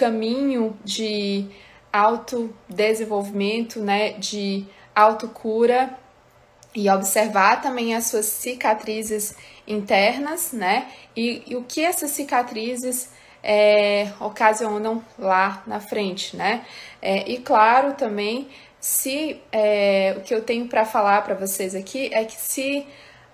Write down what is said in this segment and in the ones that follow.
caminho de autodesenvolvimento, né, de autocura e observar também as suas cicatrizes internas, né, e, e o que essas cicatrizes é, ocasionam lá na frente, né, é, e claro também se é, o que eu tenho para falar para vocês aqui é que se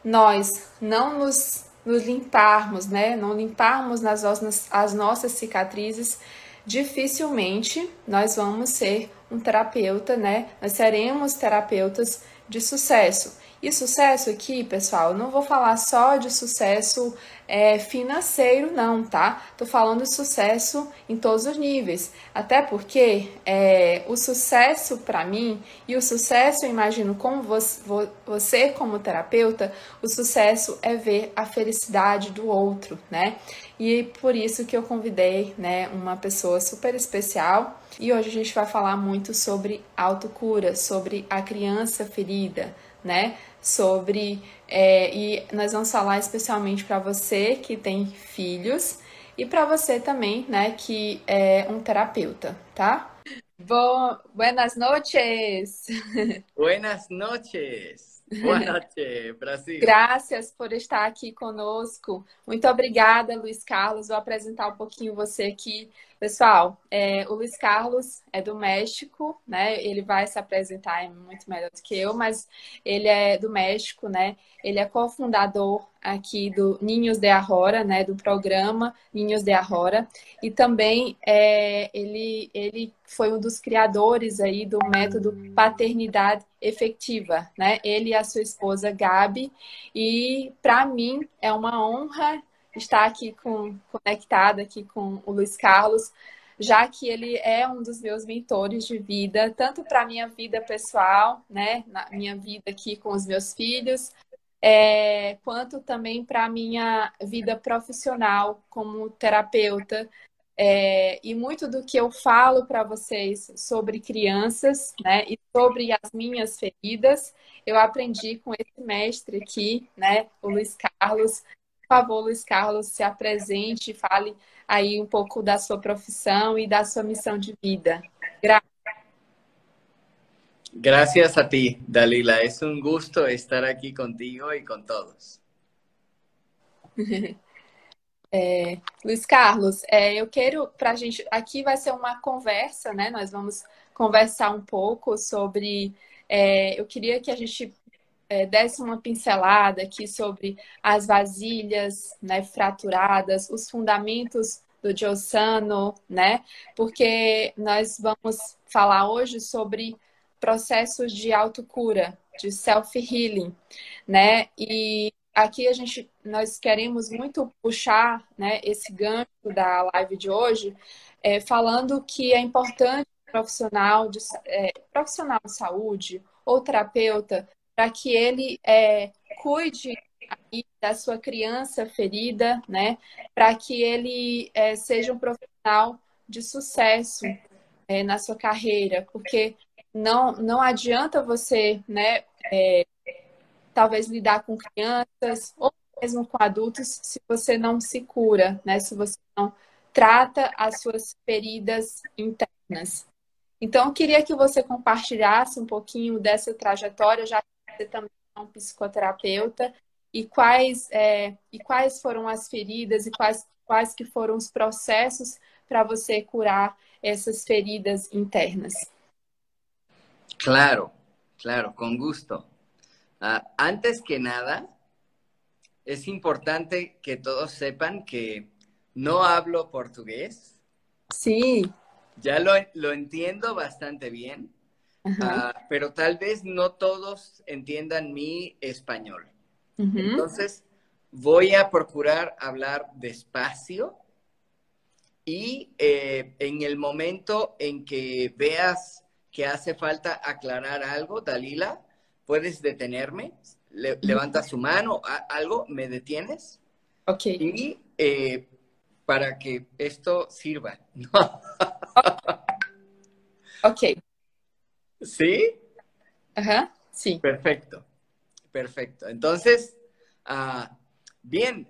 nós não nos, nos limparmos, né, não limparmos nas, as nossas cicatrizes, dificilmente nós vamos ser um terapeuta, né? Nós seremos terapeutas de sucesso. E sucesso aqui, pessoal, não vou falar só de sucesso é, financeiro, não, tá? Tô falando de sucesso em todos os níveis. Até porque é, o sucesso para mim e o sucesso, eu imagino, como você, você, como terapeuta, o sucesso é ver a felicidade do outro, né? E por isso que eu convidei, né, uma pessoa super especial. E hoje a gente vai falar muito sobre autocura, sobre a criança ferida né? Sobre é, e nós vamos falar especialmente para você que tem filhos e para você também, né, que é um terapeuta, tá? Bom, buenas noches. Buenas noches. Boa noite, Brasil. Graças por estar aqui conosco. Muito obrigada, Luiz Carlos. Vou apresentar um pouquinho você aqui. Pessoal, é, o Luiz Carlos é do México, né? Ele vai se apresentar é muito melhor do que eu, mas ele é do México, né? Ele é cofundador aqui do Ninhos de Arrora, né? Do programa Ninhos de Arrora. E também é, ele, ele foi um dos criadores aí do método paternidade efetiva, né? Ele e a sua esposa Gabi. E para mim é uma honra estar aqui com, conectada aqui com o Luiz Carlos, já que ele é um dos meus mentores de vida, tanto para a minha vida pessoal, né, na minha vida aqui com os meus filhos, é, quanto também para a minha vida profissional como terapeuta. É, e muito do que eu falo para vocês sobre crianças, né, e sobre as minhas feridas, eu aprendi com esse mestre aqui, né, o Luiz Carlos, por favor, Luiz Carlos, se apresente, fale aí um pouco da sua profissão e da sua missão de vida. Gracias a ti, Dalila. Es un gusto estar aquí contigo y con todos. É, Luiz Carlos, é, eu quero para a gente. Aqui vai ser uma conversa, né? Nós vamos conversar um pouco sobre. É, eu queria que a gente é, desse uma pincelada aqui sobre as vasilhas né, fraturadas, os fundamentos do Giossano, né? Porque nós vamos falar hoje sobre processos de autocura, de self-healing, né? E aqui a gente, nós queremos muito puxar né, esse gancho da live de hoje, é, falando que é importante profissional de, é, profissional de saúde ou terapeuta para que ele é, cuide da sua criança ferida, né? Para que ele é, seja um profissional de sucesso é, na sua carreira, porque não, não adianta você, né? É, talvez lidar com crianças ou mesmo com adultos se você não se cura, né? Se você não trata as suas feridas internas. Então, eu queria que você compartilhasse um pouquinho dessa trajetória, já que você também é um psicoterapeuta, e quais, é, e quais foram as feridas e quais, quais que foram os processos para você curar essas feridas internas. Claro, claro, con gusto. Uh, antes que nada, es importante que todos sepan que no hablo portugués. Sí. Ya lo, lo entiendo bastante bien, uh, pero tal vez no todos entiendan mi español. Uh -huh. Entonces, voy a procurar hablar despacio y eh, en el momento en que veas que hace falta aclarar algo, Dalila, puedes detenerme, le, levanta su mano, algo, me detienes. Ok. Y eh, para que esto sirva. ok. ¿Sí? Ajá, sí. Perfecto, perfecto. Entonces, uh, bien,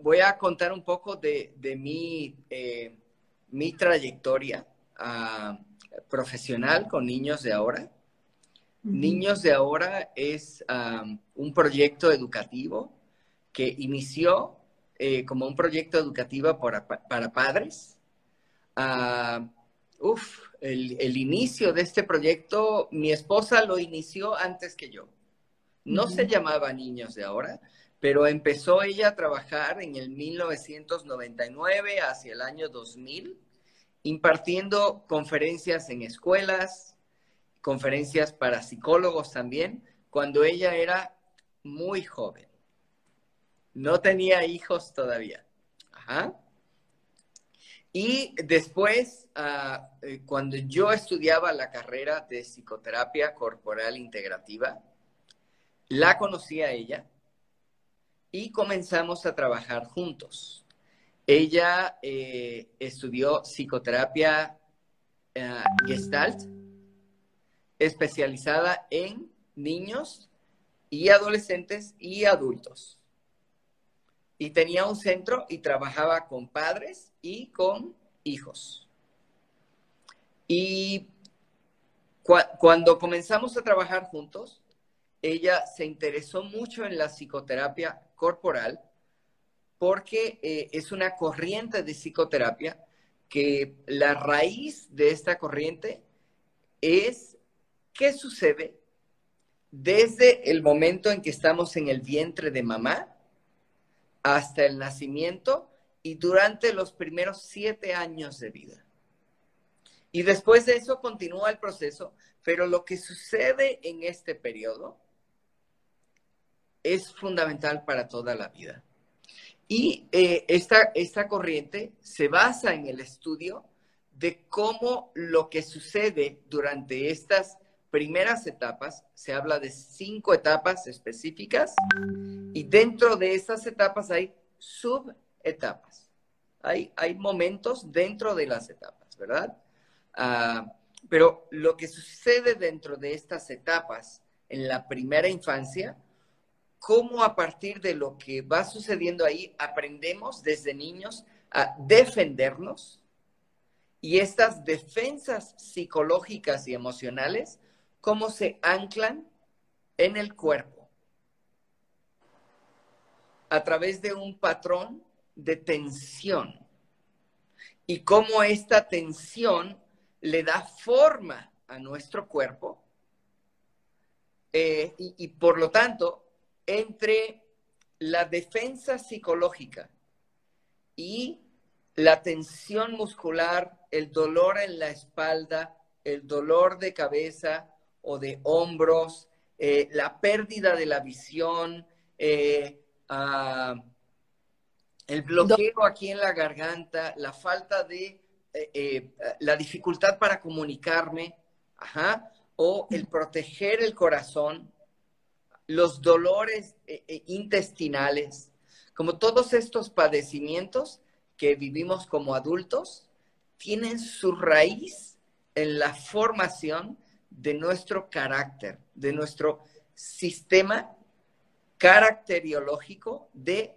voy a contar un poco de, de mi, eh, mi trayectoria ah, profesional con Niños de Ahora. Niños de Ahora es un proyecto educativo que inició eh, como un proyecto educativo para, padres. Uh, uf, el, inicio de este proyecto, mi esposa lo inició antes que yo. No se llamaba Niños de Ahora, pero empezó ella a trabajar en el 1999 hacia el año 2000, impartiendo conferencias en escuelas, conferencias para psicólogos también, cuando ella era muy joven. No tenía hijos todavía. Y después, ah, eh, cuando yo estudiaba la carrera de psicoterapia corporal integrativa, la conocí a ella y comenzamos a trabajar juntos. Ella eh, estudió psicoterapia eh, gestalt, especializada en niños y adolescentes y adultos. Y tenía un centro y trabajaba con padres y con hijos. Y cuando comenzamos a trabajar juntos, ella se interesó mucho en la psicoterapia corporal porque eh, es una corriente de psicoterapia que la raíz de esta corriente es qué sucede desde el momento en que estamos en el vientre de mamá hasta el nacimiento y durante los primeros siete años de vida. Y después de eso continúa el proceso, pero lo que sucede en este periodo es fundamental para toda la vida. Y eh, esta, esta corriente se basa en el estudio de cómo lo que sucede durante estas primeras etapas, se habla de cinco etapas específicas, y dentro de esas etapas hay subetapas. Hay, hay momentos dentro de las etapas, ¿verdad? Ah, pero lo que sucede dentro de estas etapas en la primera infancia cómo a partir de lo que va sucediendo ahí aprendemos desde niños a defendernos y estas defensas psicológicas y emocionales, cómo se anclan en el cuerpo a través de un patrón de tensión y cómo esta tensión le da forma a nuestro cuerpo eh, y por lo tanto entre la defensa psicológica y la tensión muscular, el dolor en la espalda, el dolor de cabeza o de hombros, eh, la pérdida de la visión, eh, ah, el bloqueo aquí en la garganta, la falta de, eh, la dificultad para comunicarme, o el proteger el corazón, los dolores intestinales, como todos estos padecimientos que vivimos como adultos, tienen su raíz en la formación de nuestro carácter, de nuestro sistema caracteriológico de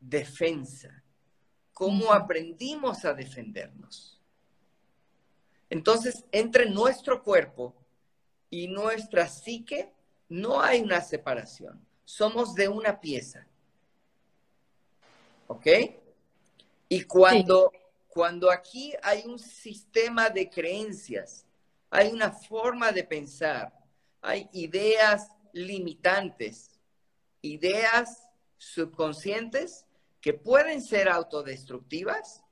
defensa. ¿Cómo aprendimos a defendernos? Entonces, entre nuestro cuerpo y nuestra psique no hay una separación. Somos de una pieza. ¿Ok? Y cuando, cuando aquí hay un sistema de creencias, hay una forma de pensar, hay ideas limitantes, ideas subconscientes que pueden ser autodestructivas,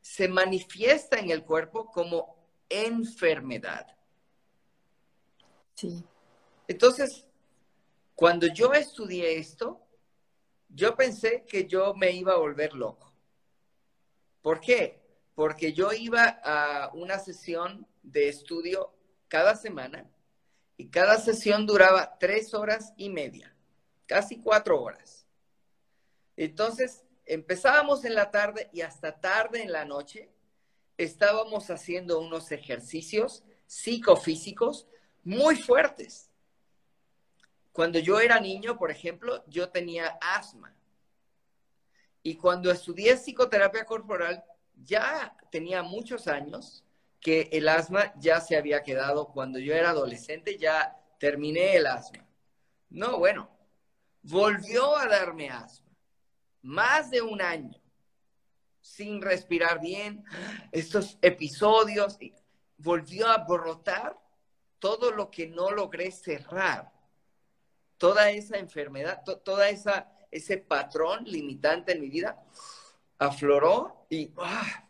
se manifiesta en el cuerpo como enfermedad. Sí. Entonces, cuando yo estudié esto, yo pensé que yo me iba a volver loco. ¿Por qué? Porque yo iba a una sesión de estudio cada semana y cada sesión duraba tres horas y media, casi cuatro horas. Entonces, empezábamos en la tarde y hasta tarde en la noche estábamos haciendo unos ejercicios psicofísicos muy fuertes. Cuando yo era niño, por ejemplo, yo tenía asma. Y cuando estudié psicoterapia corporal, ya tenía muchos años que el asma ya se había quedado cuando yo era adolescente, ya terminé el asma. No, bueno, volvió a darme asma, más de un año, sin respirar bien, estos episodios, volvió a brotar todo lo que no logré cerrar, toda esa enfermedad, toda esa ese patrón limitante en mi vida afloró y ah,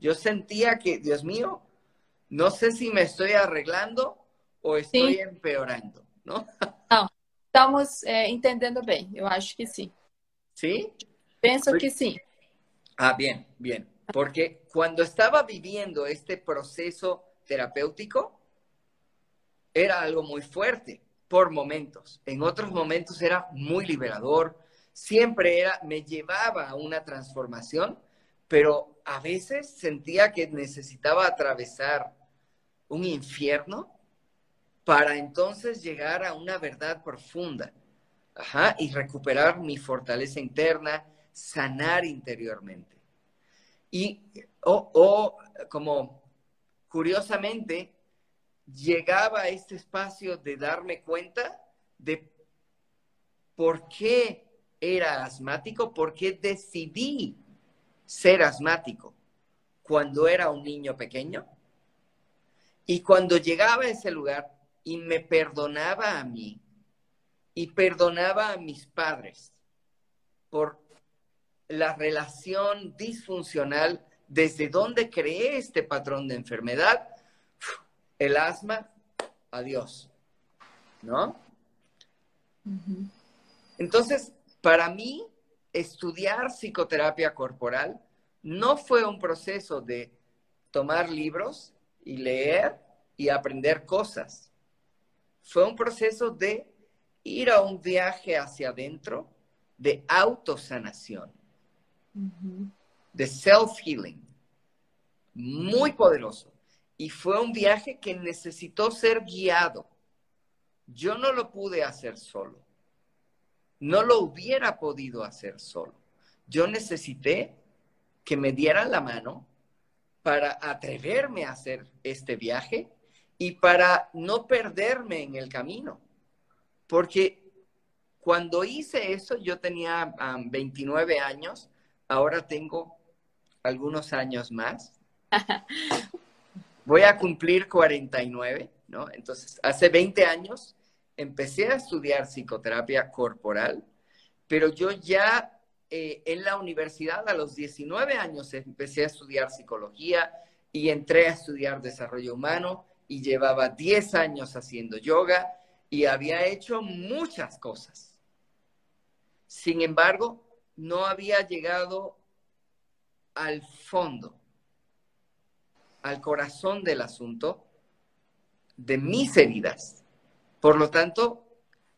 yo sentía que, Dios mío, no sé si me estoy arreglando o estoy empeorando, ¿no? No, estamos eh, entendiendo bien, yo acho que sí. ¿Sí? Pienso que sí. Ah, bien, bien. Porque cuando estaba viviendo este proceso terapéutico, era algo muy fuerte por momentos. En otros momentos era muy liberador. Siempre era, me llevaba a una transformación, pero a veces sentía que necesitaba atravesar un infierno para entonces llegar a una verdad profunda. Ajá, y recuperar mi fortaleza interna, sanar interiormente. Y, o como curiosamente, llegaba a este espacio de darme cuenta de por qué era asmático, por qué decidí ser asmático cuando era un niño pequeño. Y cuando llegaba a ese lugar y me perdonaba a mí y perdonaba a mis padres por la relación disfuncional desde donde creé este patrón de enfermedad, el asma, adiós, ¿no? Entonces, para mí, estudiar psicoterapia corporal no fue un proceso de tomar libros y leer y aprender cosas. Fue un proceso de ir a un viaje hacia adentro de autosanación, de self-healing, muy poderoso. Y fue un viaje que necesitó ser guiado. Yo no lo pude hacer solo. No lo hubiera podido hacer solo. Yo necesité que me dieran la mano para atreverme a hacer este viaje y para no perderme en el camino. Porque cuando hice eso, yo tenía 29 años, ahora tengo algunos años más. voy a cumplir 49, ¿no? Entonces, hace 20 años empecé a estudiar psicoterapia corporal, pero yo ya eh, en la universidad a los 19 años empecé a estudiar psicología y entré a estudiar desarrollo humano y llevaba 10 años haciendo yoga y había hecho muchas cosas. Sin embargo, no había llegado al fondo al corazón del asunto de mis heridas. Por lo tanto,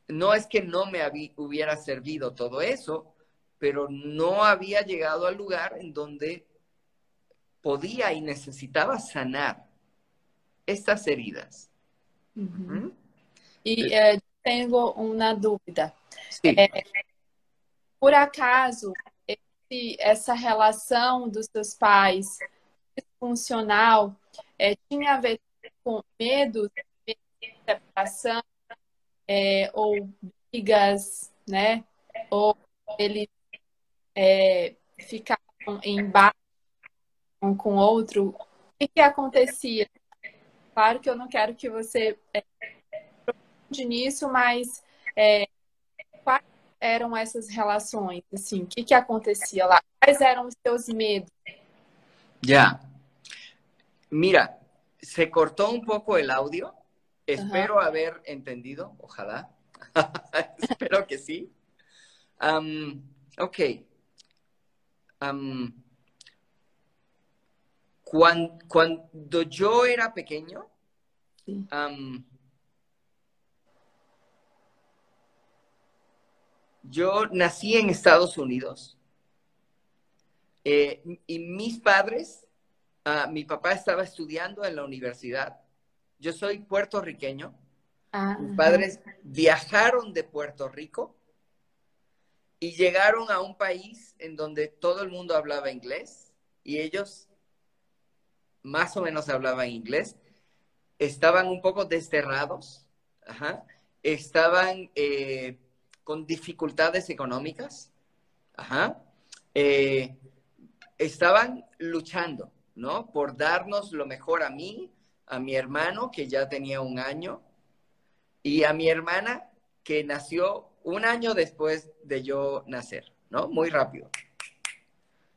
no es que no me hubiera servido todo eso, pero no había llegado al lugar en donde podía y necesitaba sanar estas heridas. Y eh, tengo una duda. Eh, por acaso, essa relação dos seus pais funcional é, tinha a ver com medo de separação é, ou brigas, né? Ou eles é, ficavam em bar um com outro. O que, que acontecia? Claro que eu não quero que você é, nisso, mas é, quais eram essas relações? Assim, o que, que acontecia lá? Quais eram os seus medos? Já. Mira, se cortó un poco el audio. Espero haber entendido, ojalá. Espero que sí. ok. cuando, yo era pequeño, yo nací en Estados Unidos eh, y mis padres Ah, mi papá estaba estudiando en la universidad. Yo soy puertorriqueño. Ah, Mis padres viajaron de Puerto Rico y llegaron a un país en donde todo el mundo hablaba inglés y ellos más o menos hablaban inglés, estaban un poco desterrados, estaban eh, con dificultades económicas, eh, estaban luchando, ¿no? Por darnos lo mejor a mí, a mi hermano, que ya tenía un año, y a mi hermana, que nació un año después de yo nacer, ¿no? Muy rápido.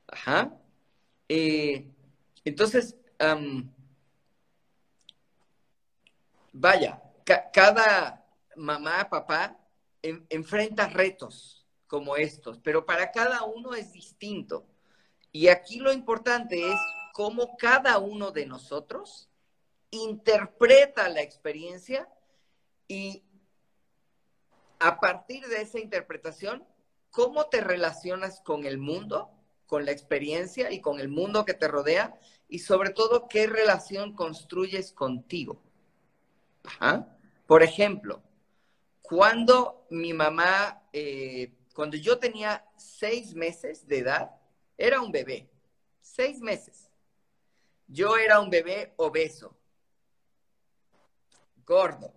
Ajá. Eh, entonces, vaya, cada mamá, papá enfrenta retos como estos, pero para cada uno es distinto. Y aquí lo importante es cómo cada uno de nosotros interpreta la experiencia y a partir de esa interpretación, cómo te relacionas con el mundo, con la experiencia y con el mundo que te rodea y sobre todo qué relación construyes contigo. Por ejemplo, cuando mi mamá, eh, cuando yo tenía seis meses de edad, era un bebé, seis meses. Yo era un bebé obeso, gordo.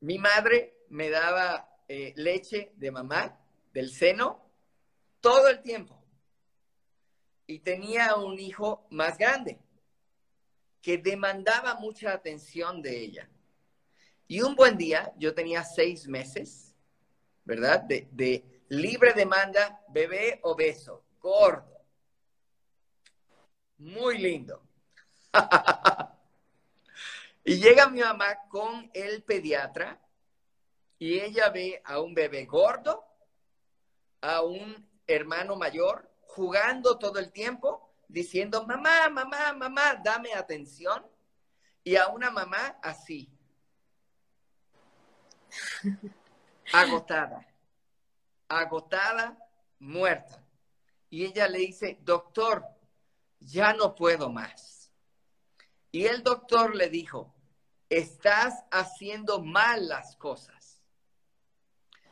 Mi madre me daba eh, leche de mamá, del seno, todo el tiempo. Y tenía un hijo más grande que demandaba mucha atención de ella. Y un buen día, yo tenía seis meses, ¿verdad? De, libre demanda, bebé obeso, gordo. Muy lindo. y llega mi mamá con el pediatra y ella ve a un bebé gordo, a un hermano mayor jugando todo el tiempo, diciendo, mamá, mamá, mamá, dame atención, y a una mamá así, agotada, agotada, muerta. Y ella le dice, doctor, ya no puedo más. Y el doctor le dijo, estás haciendo mal las cosas.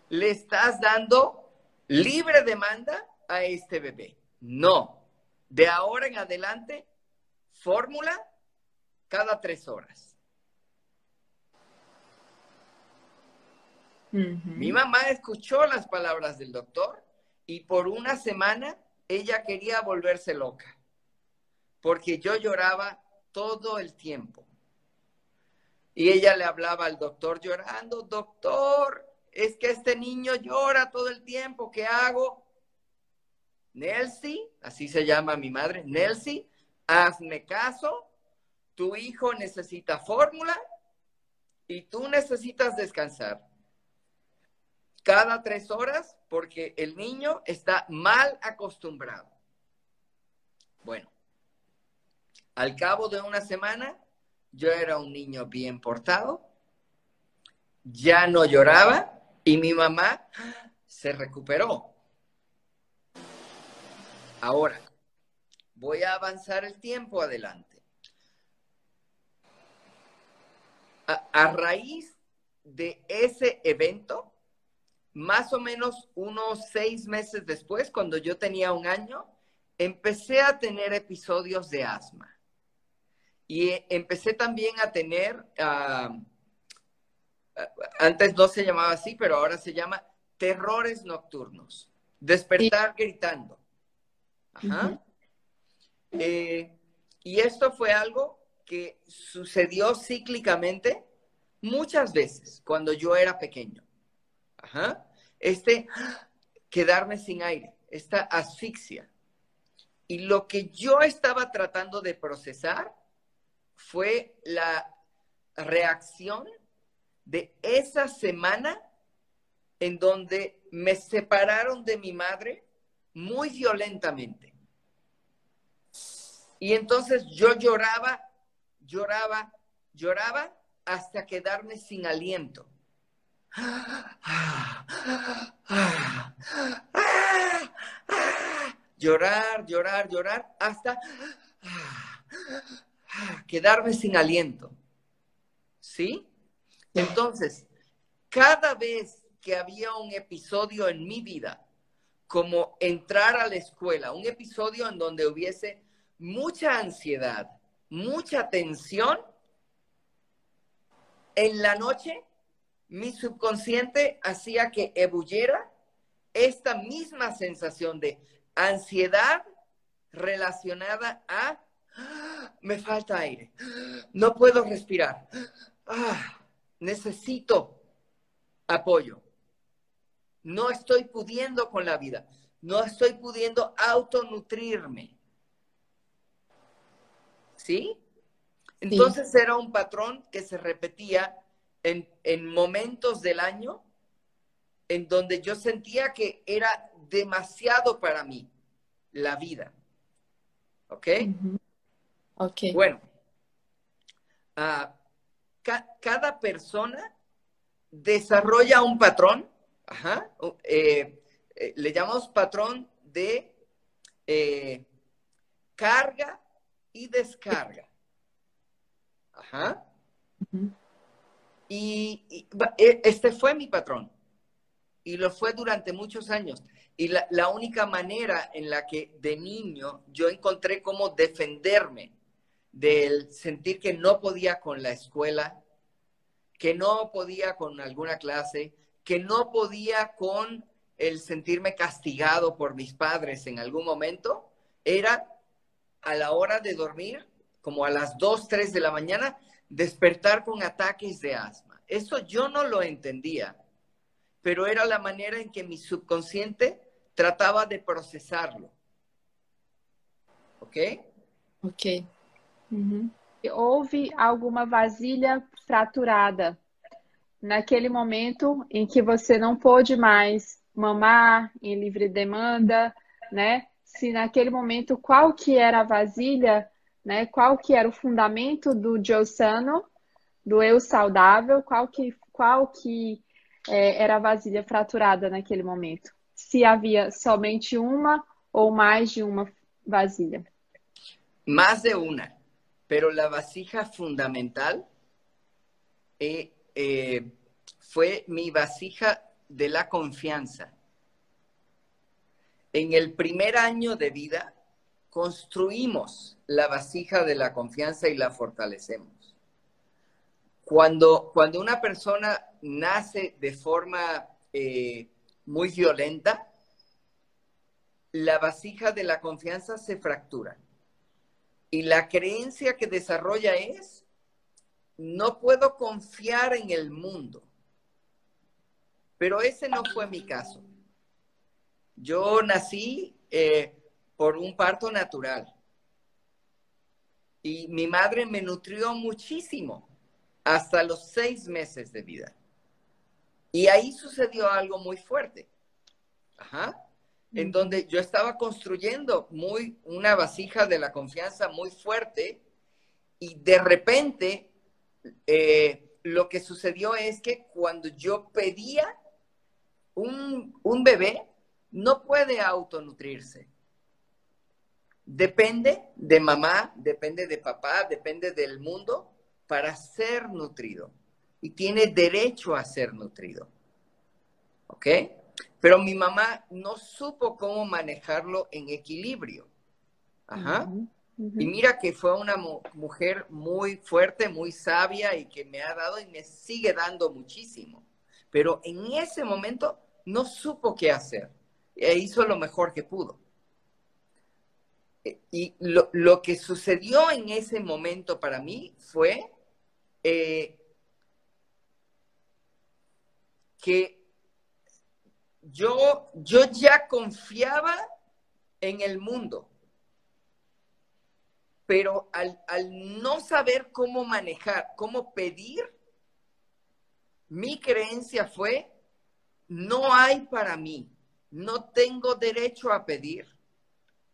Le estás dando libre demanda a este bebé. No. De ahora en adelante, fórmula cada tres horas. Mi mamá escuchó las palabras del doctor y por una semana ella quería volverse loca porque yo lloraba todo el tiempo. Y ella le hablaba al doctor llorando, doctor, es que este niño llora todo el tiempo, ¿qué hago? Nelsie, así se llama mi madre, Nelsie, hazme caso, tu hijo necesita fórmula y tú necesitas descansar. Cada tres horas porque el niño está mal acostumbrado. Bueno, al cabo de una semana, yo era un niño bien portado, ya no lloraba y mi mamá se recuperó. Ahora, voy a avanzar el tiempo adelante. A, raíz de ese evento, más o menos unos seis meses después, cuando yo tenía un año, empecé a tener episodios de asma. Y empecé también a tener ah, antes no se llamaba así, pero ahora se llama terrores nocturnos. Despertar gritando. Ajá. Eh, y esto fue algo que sucedió cíclicamente muchas veces cuando yo era pequeño. Ajá. Este quedarme sin aire, esta asfixia. Y lo que yo estaba tratando de procesar fue la reacción de esa semana en donde me separaron de mi madre muy violentamente. Y entonces yo lloraba, lloraba, lloraba hasta quedarme sin aliento. Llorar, llorar, llorar hasta quedarme sin aliento. ¿Sí? Entonces, cada vez que había un episodio en mi vida como entrar a la escuela, un episodio en donde hubiese mucha ansiedad, mucha tensión. En la noche, mi subconsciente hacía que ebulliera esta misma sensación de ansiedad relacionada a me falta aire, no puedo respirar, ah, necesito apoyo, no estoy pudiendo con la vida, no estoy pudiendo autonutrirme. ¿Sí? Entonces era un patrón que se repetía en, en momentos del año en donde yo sentía que era demasiado para mí la vida. ¿Ok? Ok. Bueno, ah, cada persona desarrolla un patrón, ajá, eh, eh, le llamamos patrón de eh, carga y descarga. Ajá. y, e, este fue mi patrón. Y lo fue durante muchos años. Y la, la, única manera en la que de niño yo encontré cómo defenderme del sentir que no podía con la escuela, que no podía con alguna clase, que no podía con el sentirme castigado por mis padres en algún momento, era a la hora de dormir, como a las 2, 3 de la mañana, despertar con ataques de asma. Eso yo no lo entendía, pero era la manera en que mi subconsciente trataba de procesarlo. ¿Ok? Ok. Uhum. Houve alguma vasilha fraturada naquele momento em que você não pôde mais mamar em livre demanda, né? Se naquele momento qual que era a vasilha, né? Qual que era o fundamento do Giosano, do eu saudável, qual que qual que é, era a vasilha fraturada naquele momento? Se havia somente uma ou mais de uma vasilha? Mais de uma. Pero la vasija fundamental eh, eh, fue mi vasija de la confianza. En el primer año de vida construimos la vasija de la confianza y la fortalecemos. Cuando, cuando una persona nace de forma eh, muy violenta, la vasija de la confianza se fractura. Y la creencia que desarrolla es, no puedo confiar en el mundo. Pero ese no fue mi caso. Yo nací eh, por un parto natural. Y mi madre me nutrió muchísimo hasta los seis meses de vida. Y ahí sucedió algo muy fuerte. Ajá en donde yo estaba construyendo muy una vasija de la confianza muy fuerte y de repente eh, lo que sucedió es que cuando yo pedía un, un bebé, no puede autonutrirse. Depende de mamá, depende de papá, depende del mundo para ser nutrido. Y tiene derecho a ser nutrido. ¿Ok? Pero mi mamá no supo cómo manejarlo en equilibrio. Ajá. Y mira que fue una mujer muy fuerte, muy sabia y que me ha dado y me sigue dando muchísimo. Pero en ese momento no supo qué hacer. E hizo lo mejor que pudo. E, y lo, que sucedió en ese momento para mí fue eh, que yo, yo ya confiaba en el mundo, pero al, no saber cómo manejar, cómo pedir, mi creencia fue, no hay para mí, no tengo derecho a pedir,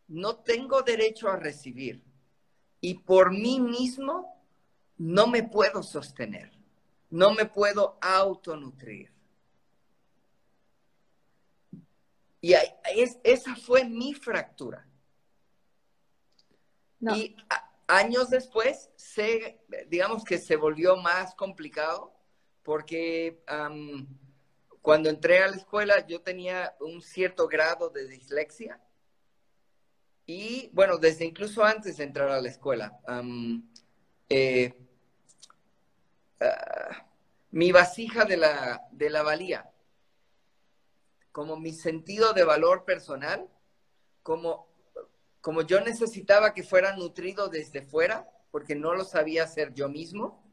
no tengo derecho a recibir. Y por mí mismo no me puedo sostener, no me puedo autonutrir. Y esa fue mi fractura. Y años después, se, digamos que se volvió más complicado porque cuando entré a la escuela yo tenía un cierto grado de dislexia y bueno, desde incluso antes de entrar a la escuela. Eh, ah, mi vasija de la, de la valía, como mi sentido de valor personal, como, como yo necesitaba que fuera nutrido desde fuera, porque no lo sabía hacer yo mismo,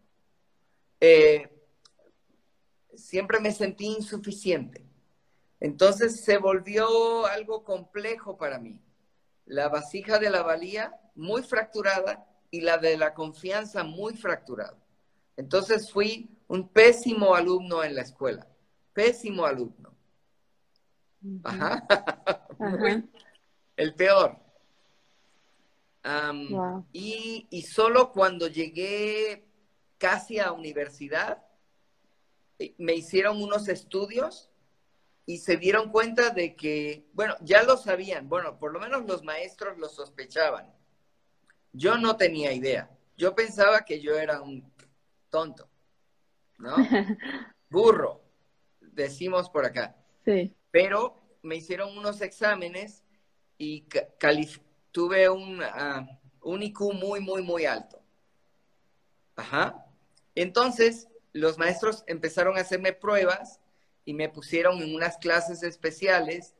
eh, siempre me sentí insuficiente. Entonces se volvió algo complejo para mí. La vasija de la valía muy fracturada y la de la confianza muy fracturada. Entonces fui un pésimo alumno en la escuela, pésimo alumno. Ajá. el peor. y, y, solo cuando llegué casi a universidad, eh, me hicieron unos estudios y se dieron cuenta de que, bueno, ya lo sabían, bueno, por lo menos los maestros lo sospechaban. Yo no tenía idea. Yo pensaba que yo era un tonto, ¿no? Burro, decimos por acá. Sí. Pero me hicieron unos exámenes y tuve un, uh, un IQ muy, muy, muy alto. Ajá. Entonces, los maestros empezaron a hacerme pruebas y me pusieron en unas clases especiales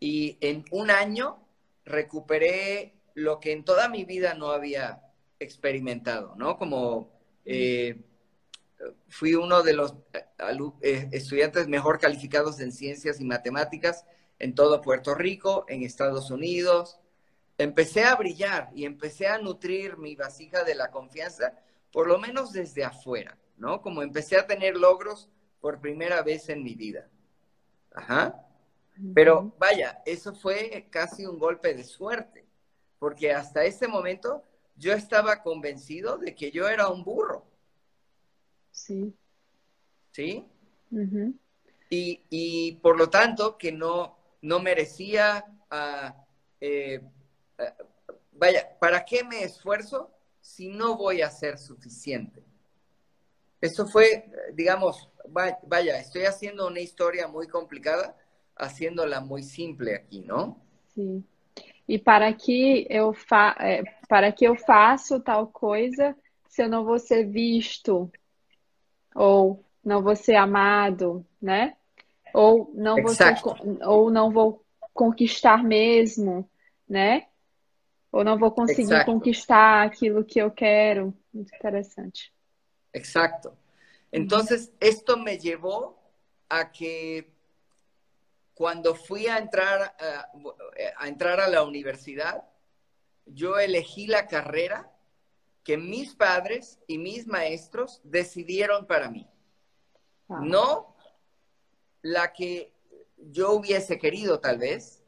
y en un año recuperé lo que en toda mi vida no había experimentado, ¿no? Como eh, fui uno de los eh, eh, estudiantes mejor calificados en ciencias y matemáticas en todo Puerto Rico, en Estados Unidos. Empecé a brillar y empecé a nutrir mi vasija de la confianza, por lo menos desde afuera, ¿no? Como empecé a tener logros por primera vez en mi vida. Ajá. Pero vaya, eso fue casi un golpe de suerte, porque hasta ese momento yo estaba convencido de que yo era un burro. Sí. ¿Sí? y, y, por lo tanto que no, no merecía, ah, eh, ah, vaya, ¿para qué me esfuerzo si no voy a ser suficiente? Eso fue, digamos, vaya, estoy haciendo una historia muy complicada, haciéndola muy simple aquí, ¿no? Sí. E para que eu fa para que eu faço tal coisa se eu não vou ser visto ou não vou ser amado, né? Ou não vou ser, ou não vou conquistar mesmo, né? Ou não vou conseguir Exacto. conquistar aquilo que eu quero. Muito interessante. Exacto. Entonces, esto me llevó a que cuando fui a entrar a, entrar a la universidad, yo elegí la carrera que mis padres y mis maestros decidieron para mí. Ah. No la que yo hubiese querido tal vez.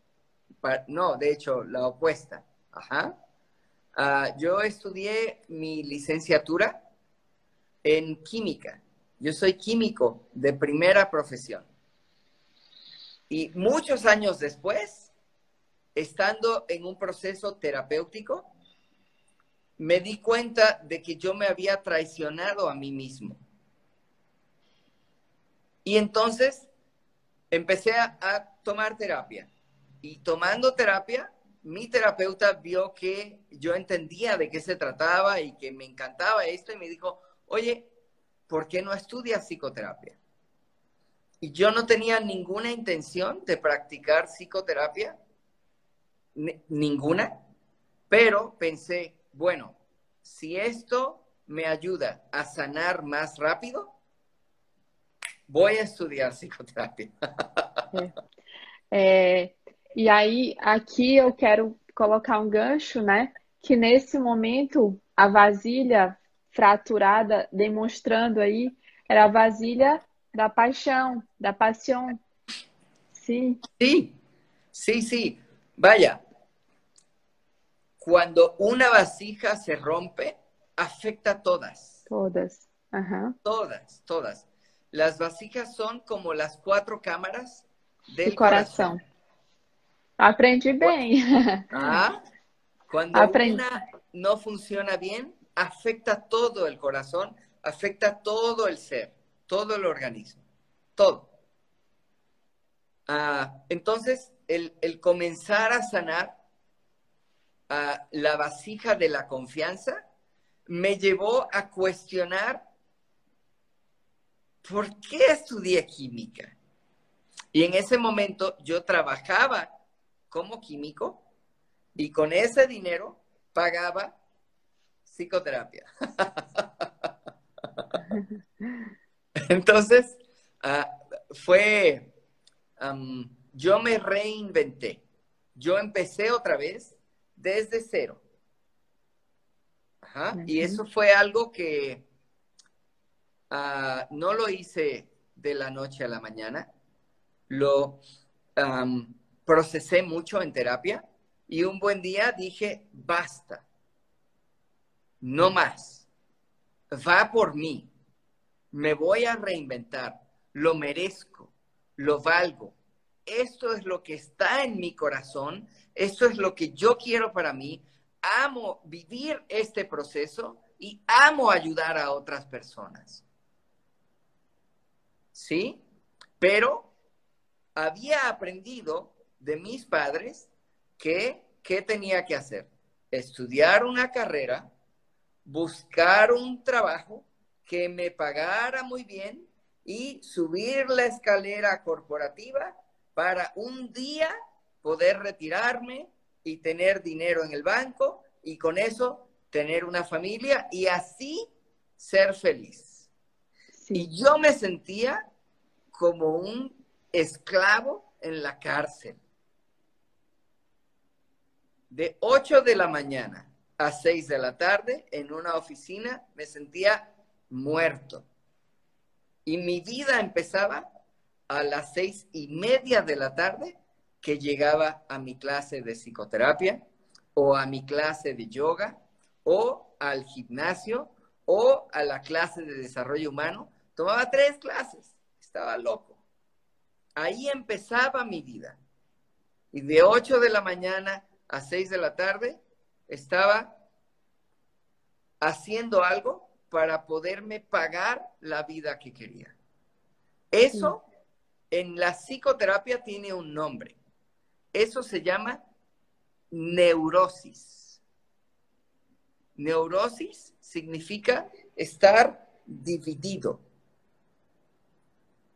no, de hecho, la opuesta. Ajá. Ah, yo estudié mi licenciatura en química. Yo soy químico de primera profesión. Y muchos años después, estando en un proceso terapéutico, me di cuenta de que yo me había traicionado a mí mismo. Y entonces empecé a, tomar terapia. Y tomando terapia, mi terapeuta vio que yo entendía de qué se trataba y que me encantaba esto y me dijo, oye, ¿por qué no estudias psicoterapia? Y yo no tenía ninguna intención de practicar psicoterapia, ninguna, pero pensé, bueno, si esto me ayuda a sanar más rápido, voy a estudiar psicoterapia. É, e aí, aqui eu quero colocar um gancho, né? Que nesse momento a vasilha fraturada, demonstrando aí, era a vasilha da paixão, da pasión. Sí. Sí, sí, sí. Vaya, cuando una vasija se rompe, afecta a todas. Todas. Ajá. Todas, todas. Las vasijas son como las cuatro cámaras del corazón. Aprendí bien. Ah, cuando una no funciona bien, afecta todo el corazón, afecta todo el ser todo el organismo, todo. Ah, entonces, el, comenzar a sanar la vasija de la confianza me llevó a cuestionar por qué estudié química. Y en ese momento yo trabajaba como químico y con ese dinero pagaba psicoterapia. Entonces, ah, fue, yo me reinventé. Yo empecé otra vez desde cero. Y eso fue algo que ah, no lo hice de la noche a la mañana. Lo procesé mucho en terapia y un buen día dije, basta, no más, va por mí, me voy a reinventar, lo merezco, lo valgo. Esto es lo que está en mi corazón, esto es lo que yo quiero para mí. Amo vivir este proceso y amo ayudar a otras personas. ¿Sí? Pero había aprendido de mis padres que, ¿qué tenía que hacer? Estudiar una carrera, buscar un trabajo que me pagara muy bien y subir la escalera corporativa para un día poder retirarme y tener dinero en el banco y con eso tener una familia y así ser feliz. Y yo me sentía como un esclavo en la cárcel. De 8 de la mañana a 6 de la tarde en una oficina me sentía muerto. Y mi vida empezaba a las seis y media de la tarde que llegaba a mi clase de psicoterapia o a mi clase de yoga o al gimnasio o a la clase de desarrollo humano. Tomaba tres clases, estaba loco. Ahí empezaba mi vida. Y de 8 de la mañana a 6 de la tarde estaba haciendo algo para poderme pagar la vida que quería. Eso en la psicoterapia tiene un nombre. Eso se llama neurosis. Neurosis significa estar dividido.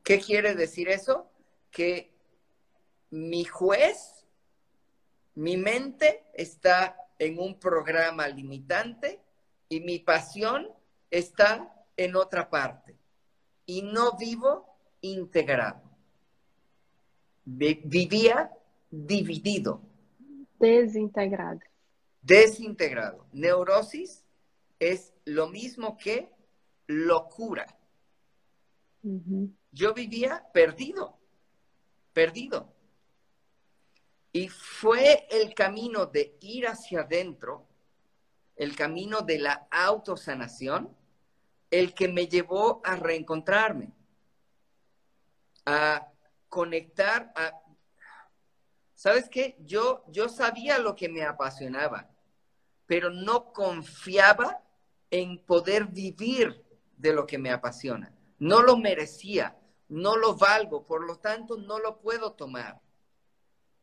¿Qué quiere decir eso? Que mi juez, mi mente está en un programa limitante y mi pasión está en otra parte y no vivo integrado. Vivía dividido. Desintegrado. Desintegrado. Neurosis es lo mismo que locura. Yo vivía perdido, perdido. Y fue el camino de ir hacia adentro, el camino de la autosanación, el que me llevó a reencontrarme, a conectar, a... ¿Sabes qué? Yo, yo sabía lo que me apasionaba, pero no confiaba en poder vivir de lo que me apasiona. No lo merecía, no lo valgo, por lo tanto no lo puedo tomar.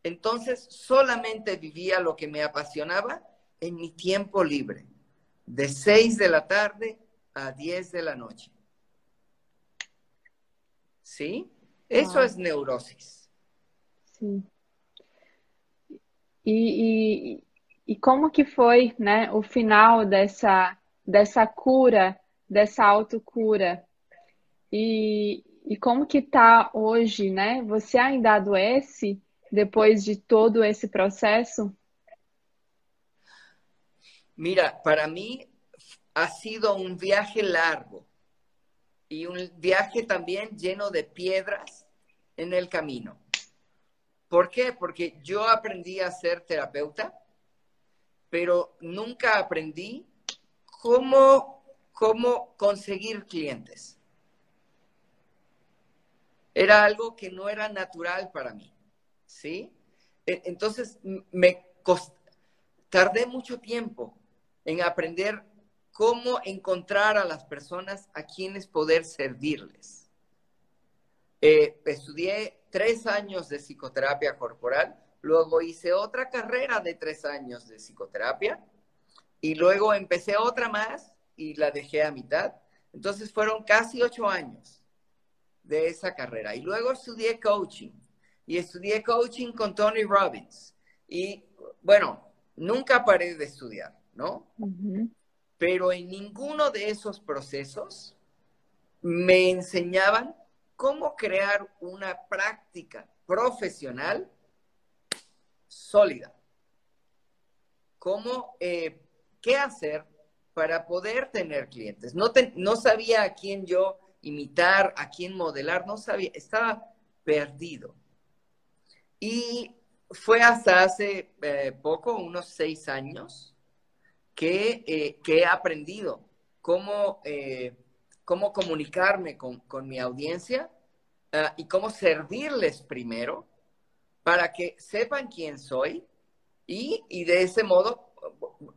Entonces solamente vivía lo que me apasionaba en mi tiempo libre, de seis de la tarde a 10 de la noche. ¿Sí? Eso es neurosis. Sim. E, e, e, como que foi né, o final dessa, dessa cura, dessa autocura? E, e como que tá hoje, né? Você ainda adoece depois de todo esse processo? Mira, para mim ha sido un viaje largo y un viaje también lleno de piedras en el camino. ¿Por qué? Porque yo aprendí a ser terapeuta, pero nunca aprendí cómo, cómo conseguir clientes. Era algo que no era natural para mí, ¿sí? E, entonces me tardé mucho tiempo en aprender cómo encontrar a las personas a quienes poder servirles. Eh, estudié tres años de psicoterapia corporal, luego hice otra carrera de tres años de psicoterapia y luego empecé otra más y la dejé a mitad. Entonces fueron casi ocho años de esa carrera. Y luego estudié coaching y estudié coaching con Tony Robbins. Y bueno, nunca paré de estudiar, ¿no? Pero en ninguno de esos procesos me enseñaban cómo crear una práctica profesional sólida. Cómo, eh, qué hacer para poder tener clientes. No, no sabía a quién yo imitar, a quién modelar, no sabía, estaba perdido. Y fue hasta hace eh, poco, unos seis años, que, eh, que he aprendido cómo cómo comunicarme con, mi audiencia ah, y cómo servirles primero para que sepan quién soy y, de ese modo,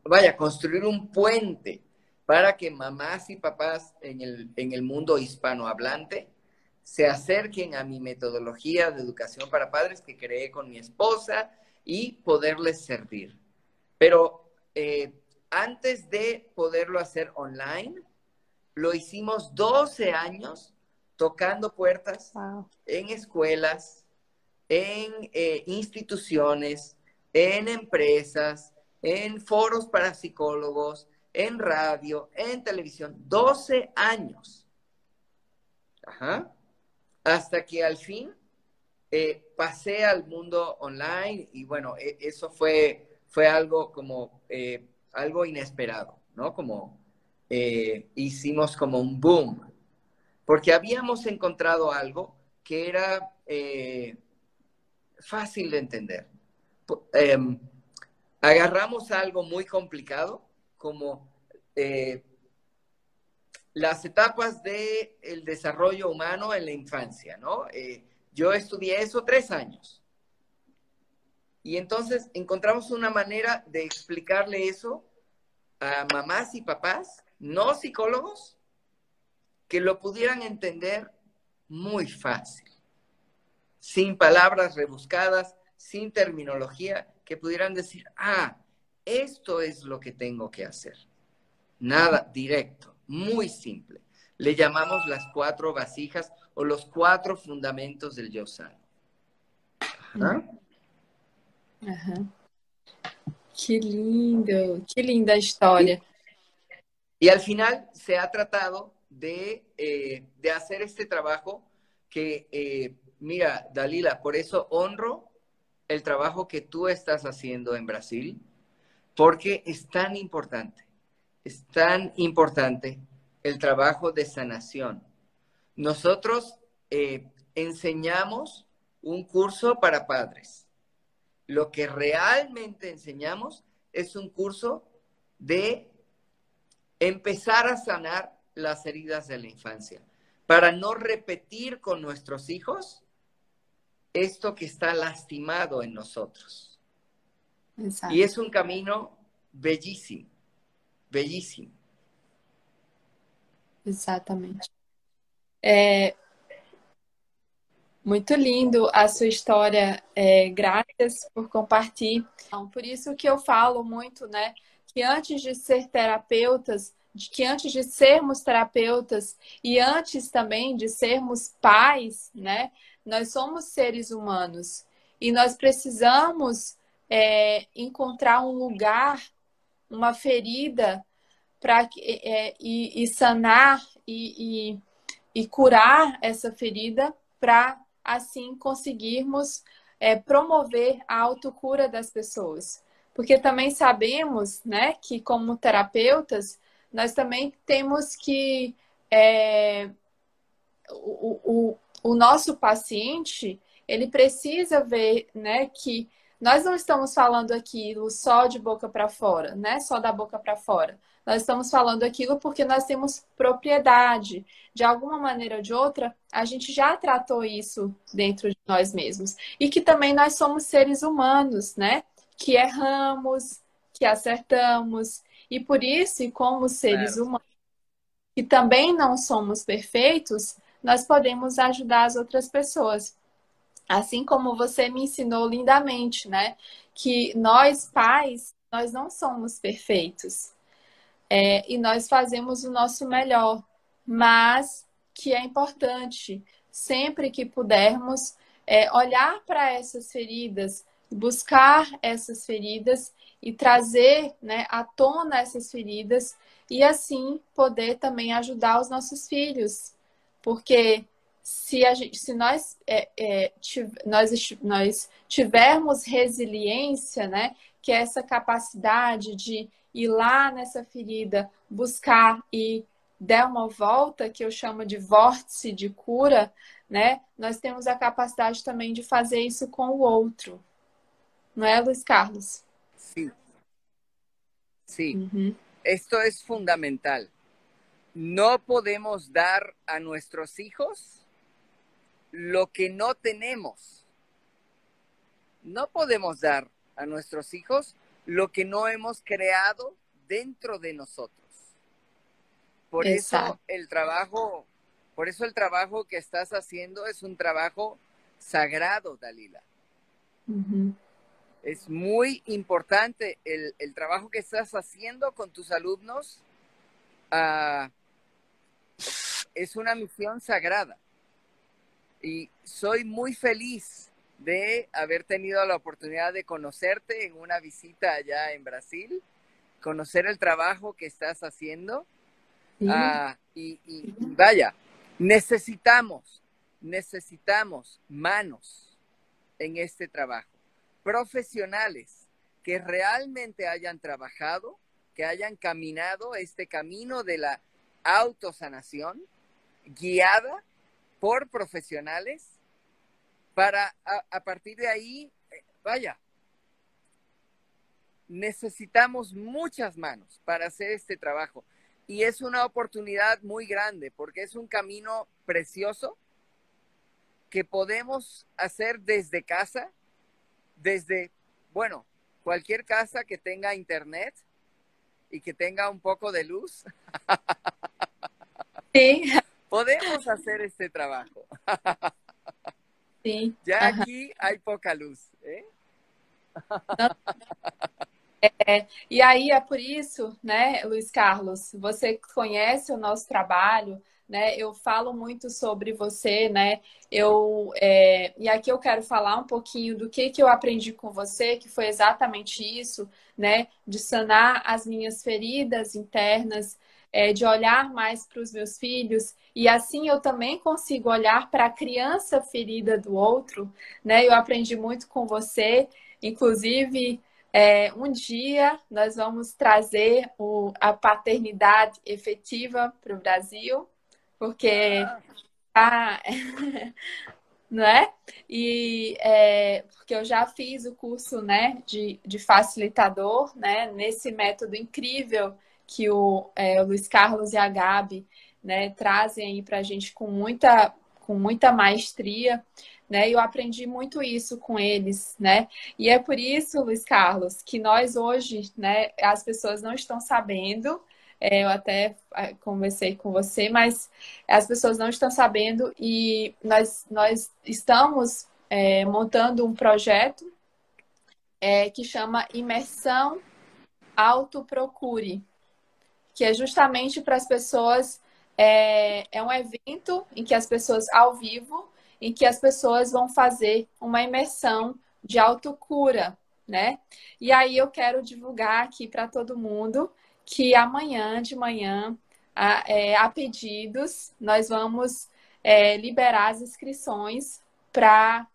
vaya, construir un puente para que mamás y papás en el, en el mundo hispanohablante se acerquen a mi metodología de educación para padres que creé con mi esposa y poderles servir. Pero eh, antes de poderlo hacer online, lo hicimos 12 años tocando puertas en escuelas, en eh, instituciones, en empresas, en foros para psicólogos, en radio, en televisión. 12 años. Ajá. Hasta que al fin eh, pasé al mundo online y bueno, e, eso fue, fue algo como eh, algo inesperado, ¿no? Como eh, hicimos como un boom, porque habíamos encontrado algo que era eh, fácil de entender. Em, agarramos algo muy complicado como eh, las etapas del el desarrollo humano en la infancia, ¿no? yo estudié eso tres años. Y entonces encontramos una manera de explicarle eso a mamás y papás no psicólogos, que lo pudieran entender muy fácil, sin palabras rebuscadas, sin terminología, que pudieran decir, ah, esto es lo que tengo que hacer. Nada, directo, muy simple. Le llamamos las cuatro vasijas o los cuatro fundamentos del yo sano. Ajá. Qué lindo, qué linda historia. Y al final se ha tratado de, eh, hacer este trabajo que, eh, mira, Dalila, por eso honro el trabajo que tú estás haciendo en Brasil, porque es tan importante, es tan importante el trabajo de sanación. Nosotros eh, enseñamos un curso para padres. Lo que realmente enseñamos es un curso de empezar a sanar las heridas de la infancia, para no repetir con nuestros hijos esto que está lastimado en nosotros. Y es un camino bellísimo, bellísimo. Exatamente. É muito lindo a sua história. É, graças por compartilhar. Por isso que eu falo muito, né? Que antes de ser terapeutas, de que antes de sermos terapeutas e antes também de sermos pais, né, nós somos seres humanos. E nós precisamos é, encontrar um lugar, uma ferida para é, e, e, sanar e, e, e, curar essa ferida para assim conseguirmos é, promover a autocura das pessoas porque também sabemos, né, que como terapeutas, nós também temos que é, o, o, o nosso paciente ele precisa ver, né, que nós não estamos falando aquilo só de boca para fora, né, só da boca para fora. Nós estamos falando aquilo porque nós temos propriedade. De alguma maneira ou de outra, a gente já tratou isso dentro de nós mesmos. E que também nós somos seres humanos, né? Que erramos, que acertamos. E por isso, e como seres é. humanos, que também não somos perfeitos, nós podemos ajudar as outras pessoas. Assim como você me ensinou lindamente, né? Que nós pais, nós não somos perfeitos. É, e nós fazemos o nosso melhor, mas que é importante, sempre que pudermos, é, olhar para essas feridas, buscar essas feridas e trazer né, à tona essas feridas e assim poder também ajudar os nossos filhos. Porque se, a gente, se nós, é, é, nós, nós tivermos resiliência, né, que é essa capacidade de ir lá nessa ferida, buscar e der uma volta, que eu chamo de vórtice de cura, né, nós temos a capacidade também de fazer isso com o outro. Não é, Luiz Carlos? Sim. Uhum. Esto es fundamental. No podemos dar a nuestros hijos lo que no tenemos. No podemos dar a nuestros hijos lo que no hemos creado dentro de nosotros. Por eso el trabajo, por eso el trabajo que estás haciendo es un trabajo sagrado, Dalila. Es muy importante el, trabajo que estás haciendo con tus alumnos. Ah, es una misión sagrada y soy muy feliz de haber tenido la oportunidad de conocerte en una visita allá en Brasil, conocer el trabajo que estás haciendo. Ah, y, y, vaya, necesitamos, necesitamos manos en este trabajo, profesionales que realmente hayan trabajado, que hayan caminado este camino de la autosanación guiada por profesionales para a, partir de ahí, eh, vaya, necesitamos muchas manos para hacer este trabajo. Y es una oportunidad muy grande porque es un camino precioso que podemos hacer desde casa, desde, bueno, cualquier casa que tenga internet y que tenga un poco de luz. Sí podemos hacer este trabajo. Sí. Ya aqui hay pouca luz. ¿eh? É, e aí é por isso, né, Luiz Carlos, você conhece o nosso trabalho, né? Eu falo muito sobre você, né? Eu é, e aqui eu quero falar um pouquinho do que que eu aprendi com você, que foi exatamente isso, né? De sanar as minhas feridas internas, é, de olhar mais para os meus filhos e assim eu também consigo olhar para a criança ferida do outro, né? Eu aprendi muito com você, inclusive é, um dia nós vamos trazer o, a paternidade efetiva para o Brasil, porque ah. não é? E é, porque eu já fiz o curso né, de, de facilitador, né, nesse método incrível que o, é, o Luiz Carlos e a Gabi né, trazem aí para a gente com muita, com muita maestria. Né? Eu aprendi muito isso com eles, né? E é por isso, Luiz Carlos, que nós hoje, né, as pessoas não estão sabendo, eu até é, conversei com você, mas as pessoas não estão sabendo e nós, nós estamos é, montando um projeto é, que chama Imersão Autoprocure, que é justamente para as pessoas. É, é um evento em que as pessoas, ao vivo, em que as pessoas vão fazer uma imersão de autocura, né? E aí eu quero divulgar aqui para todo mundo que amanhã de manhã, a, é, a pedidos, nós vamos é, liberar as inscrições para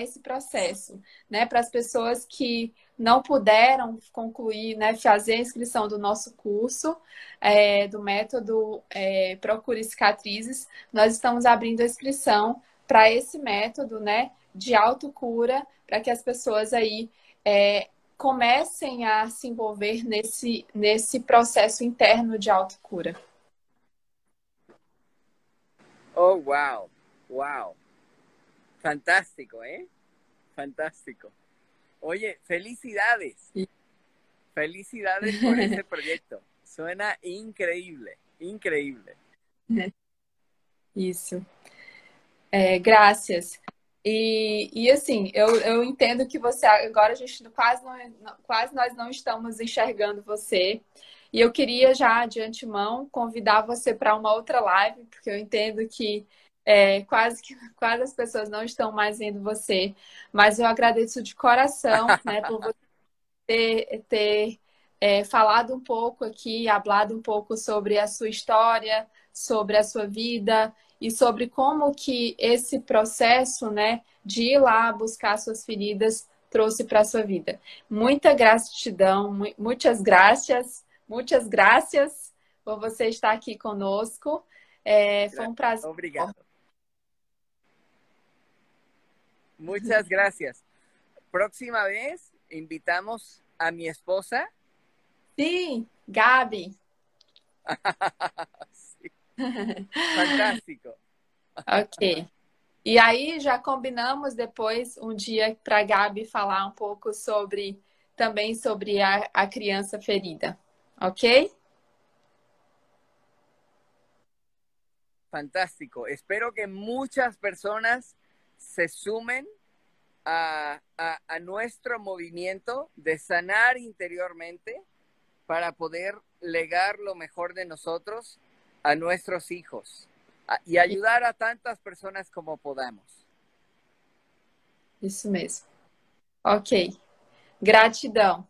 esse processo, né? Para as pessoas que não puderam concluir, né, fazer a inscrição do nosso curso, é, do método é, Procure Cicatrizes, nós estamos abrindo a inscrição para esse método, né, de autocura, para que as pessoas aí é, comecem a se envolver nesse, nesse processo interno de autocura. Oh, wow, wow. Fantástico, ¿eh? Fantástico. Oye, felicidades. Felicidades por ese proyecto. Suena increíble, increíble. Isso. É, graças. E, e assim, eu, eu entendo que você agora a gente quase, não, quase nós não estamos enxergando você. E eu queria já de antemão convidar você para uma outra live, porque eu entendo que é, quase que quase as pessoas não estão mais vendo você. Mas eu agradeço de coração né, por você ter, ter é, falado um pouco aqui, hablado um pouco sobre a sua história, sobre a sua vida e sobre como que esse processo, né, de ir lá buscar suas feridas trouxe para sua vida. Muita gratidão, muitas graças, muitas graças por você estar aqui conosco. É, foi um prazer. Obrigado. Muchas gracias. Próxima vez invitamos a mi esposa. Sim, Gabi. Fantástico. ok. E aí já combinamos depois um dia para a Gabi falar um pouco sobre também sobre a, a criança ferida, ok? Fantástico. Espero que muchas personas se sumen a, a, a, nuestro movimiento de sanar interiormente para poder legar lo mejor de nosotros a nuestros hijos y ayudar a tantas personas como podamos. Isso mesmo. Ok. Gratidão.